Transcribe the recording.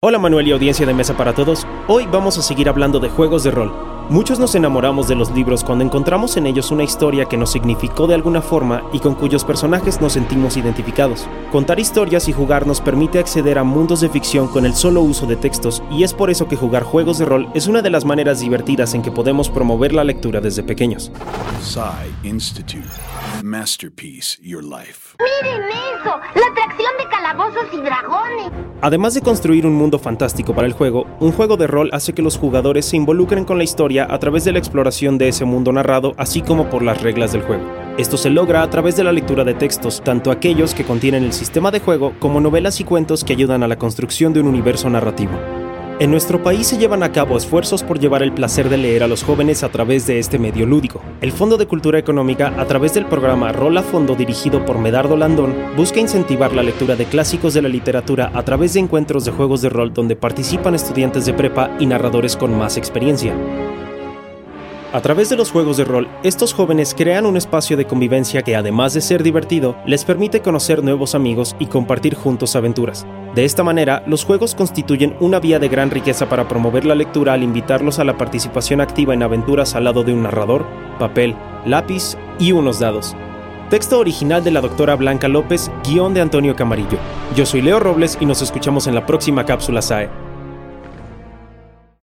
Hola Manuel y audiencia de Mesa para Todos. Hoy vamos a seguir hablando de juegos de rol. Muchos nos enamoramos de los libros cuando encontramos en ellos una historia que nos significó de alguna forma y con cuyos personajes nos sentimos identificados. Contar historias y jugar nos permite acceder a mundos de ficción con el solo uso de textos y es por eso que jugar juegos de rol es una de las maneras divertidas en que podemos promover la lectura desde pequeños. Institute. Masterpiece Your Life. ¡Miren Además de construir un mundo fantástico para el juego, un juego de rol hace que los jugadores se involucren con la historia a través de la exploración de ese mundo narrado, así como por las reglas del juego. Esto se logra a través de la lectura de textos, tanto aquellos que contienen el sistema de juego como novelas y cuentos que ayudan a la construcción de un universo narrativo. En nuestro país se llevan a cabo esfuerzos por llevar el placer de leer a los jóvenes a través de este medio lúdico. El Fondo de Cultura Económica, a través del programa Rola Fondo dirigido por Medardo Landón, busca incentivar la lectura de clásicos de la literatura a través de encuentros de juegos de rol donde participan estudiantes de prepa y narradores con más experiencia. A través de los juegos de rol, estos jóvenes crean un espacio de convivencia que además de ser divertido, les permite conocer nuevos amigos y compartir juntos aventuras. De esta manera, los juegos constituyen una vía de gran riqueza para promover la lectura al invitarlos a la participación activa en aventuras al lado de un narrador, papel, lápiz y unos dados. Texto original de la doctora Blanca López, guion de Antonio Camarillo. Yo soy Leo Robles y nos escuchamos en la próxima cápsula SAE.